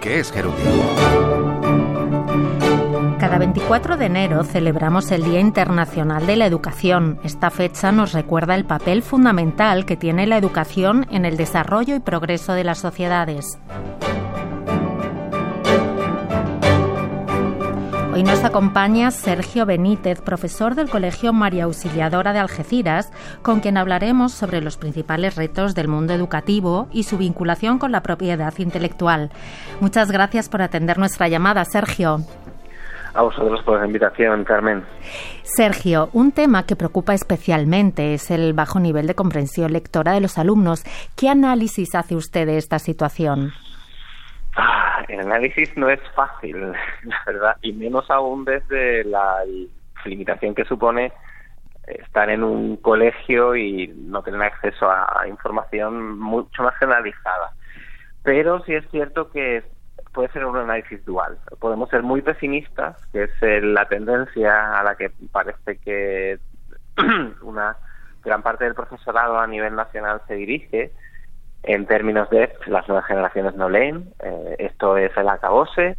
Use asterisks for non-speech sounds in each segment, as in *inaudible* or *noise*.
Qué es gerundio. Cada 24 de enero celebramos el Día Internacional de la Educación. Esta fecha nos recuerda el papel fundamental que tiene la educación en el desarrollo y progreso de las sociedades. Hoy nos acompaña Sergio Benítez, profesor del Colegio María Auxiliadora de Algeciras, con quien hablaremos sobre los principales retos del mundo educativo y su vinculación con la propiedad intelectual. Muchas gracias por atender nuestra llamada, Sergio. A vosotros por la invitación, Carmen. Sergio, un tema que preocupa especialmente es el bajo nivel de comprensión lectora de los alumnos. ¿Qué análisis hace usted de esta situación? El análisis no es fácil, *laughs* la verdad, y menos aún desde la limitación que supone estar en un colegio y no tener acceso a información mucho más generalizada. Pero sí es cierto que puede ser un análisis dual. Podemos ser muy pesimistas, que es la tendencia a la que parece que *clears throat* una gran parte del profesorado a nivel nacional se dirige, en términos de las nuevas generaciones no leen, eh, esto es el acabose,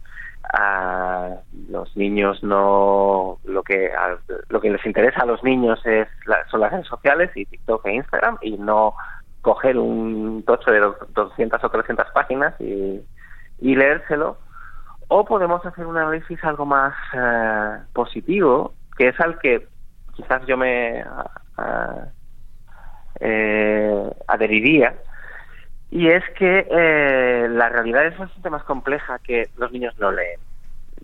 a los niños no lo que lo que les interesa a los niños es son las redes sociales y TikTok e Instagram y no coger un tocho de 200 o 300 páginas y, y leérselo. O podemos hacer un análisis algo más eh, positivo que es al que quizás yo me eh, adheriría y es que eh, la realidad es bastante más compleja que los niños no leen.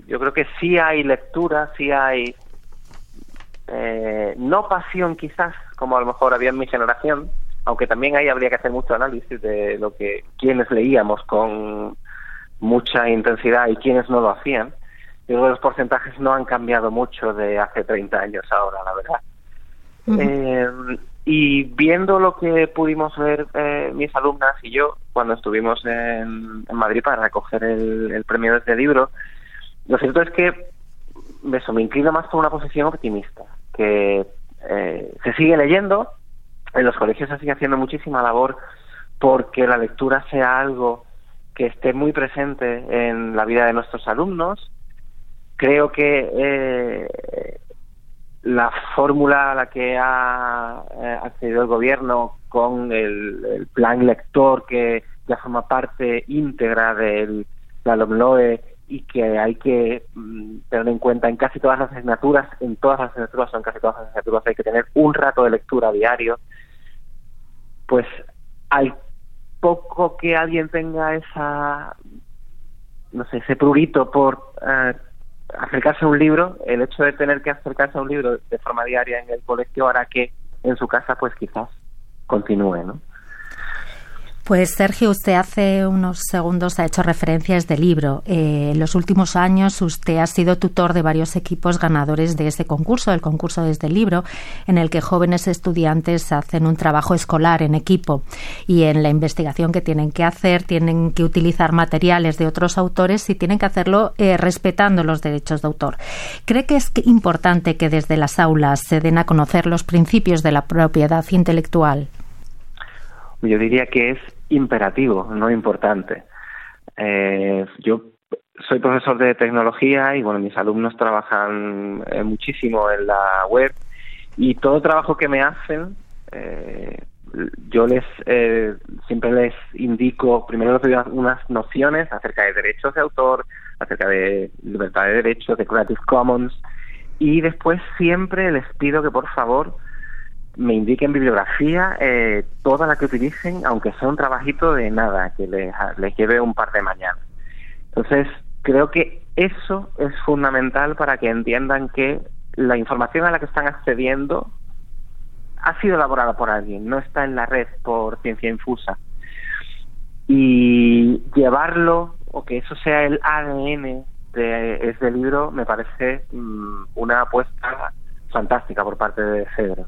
Yo creo que sí hay lectura, sí hay eh, no pasión quizás, como a lo mejor había en mi generación, aunque también ahí habría que hacer mucho análisis de lo que quienes leíamos con mucha intensidad y quienes no lo hacían. Yo creo que los porcentajes no han cambiado mucho de hace 30 años ahora, la verdad. Y viendo lo que pudimos ver eh, mis alumnas y yo cuando estuvimos en, Madrid para recoger el, premio de este libro, lo cierto es que me inclino más por una posición optimista, que eh, se sigue leyendo, en los colegios se sigue haciendo muchísima labor porque la lectura sea algo que esté muy presente en la vida de nuestros alumnos. Creo que eh, la fórmula a la que ha eh, accedido el gobierno con el, plan lector que ya forma parte íntegra del la LOMLOE y que hay que mm, tener en cuenta en casi todas las asignaturas, en todas las asignaturas, en casi todas las asignaturas hay que tener un rato de lectura diario, pues al poco que alguien tenga esa, no sé, ese prurito por eh, acercarse a un libro, el hecho de tener que acercarse a un libro de forma diaria en el colegio hará que en su casa pues quizás continúe, ¿no? Pues Sergio, usted hace unos segundos ha hecho referencias de libro. Eh, en los últimos años usted ha sido tutor de varios equipos ganadores de ese concurso, el concurso desde el libro, en el que jóvenes estudiantes hacen un trabajo escolar en equipo y en la investigación que tienen que hacer tienen que utilizar materiales de otros autores y tienen que hacerlo eh, respetando los derechos de autor. ¿Cree que es importante que desde las aulas se den a conocer los principios de la propiedad intelectual? Yo diría que es imperativo, no importante. Eh, yo soy profesor de tecnología y bueno, mis alumnos trabajan eh, muchísimo en la web y todo trabajo que me hacen, eh, yo les siempre les indico, primero les doy unas nociones acerca de derechos de autor, acerca de libertad de derechos, de Creative Commons y después siempre les pido que por favor me indiquen bibliografía eh, toda la que utilicen, aunque sea un trabajito de nada, que les, les lleve un par de mañanas. Entonces, creo que eso es fundamental para que entiendan que la información a la que están accediendo ha sido elaborada por alguien, no está en la red por ciencia infusa. Y llevarlo, o que eso sea el ADN de este libro, me parece mm, una apuesta fantástica por parte de Cedro.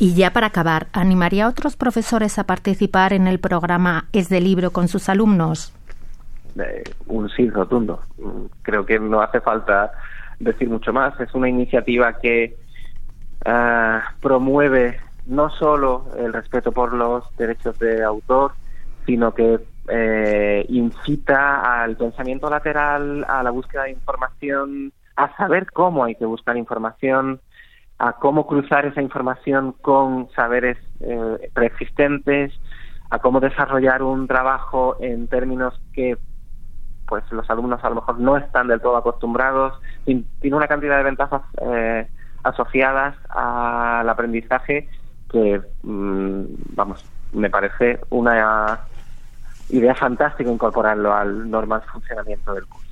Y ya para acabar, ¿animaría a otros profesores a participar en el programa Es de Libro con sus alumnos? Eh, un sí rotundo. Creo que no hace falta decir mucho más. Es una iniciativa que ah, promueve no solo el respeto por los derechos de autor, sino que eh, incita al pensamiento lateral, a la búsqueda de información, a saber cómo hay que buscar información, a cómo cruzar esa información con saberes eh, preexistentes, a cómo desarrollar un trabajo en términos que pues los alumnos a lo mejor no están del todo acostumbrados, tiene una cantidad de ventajas eh, asociadas al aprendizaje que, mm, vamos, me parece una idea fantástica incorporarlo al normal funcionamiento del curso.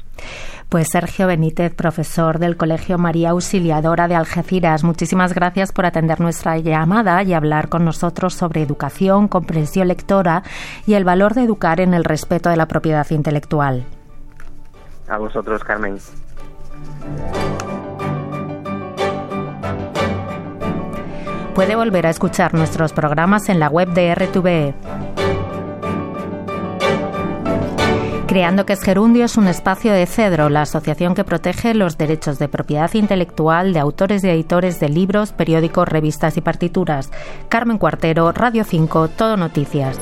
Pues Sergio Benítez, profesor del Colegio María Auxiliadora de Algeciras, muchísimas gracias por atender nuestra llamada y hablar con nosotros sobre educación, comprensión lectora y el valor de educar en el respeto de la propiedad intelectual. A vosotros, Carmen. Puede volver a escuchar nuestros programas en la web de RTVE. Creando que es Gerundio es un espacio de Cedro, la asociación que protege los derechos de propiedad intelectual de autores y editores de libros, periódicos, revistas y partituras. Carmen Cuartero, Radio 5, Todo Noticias.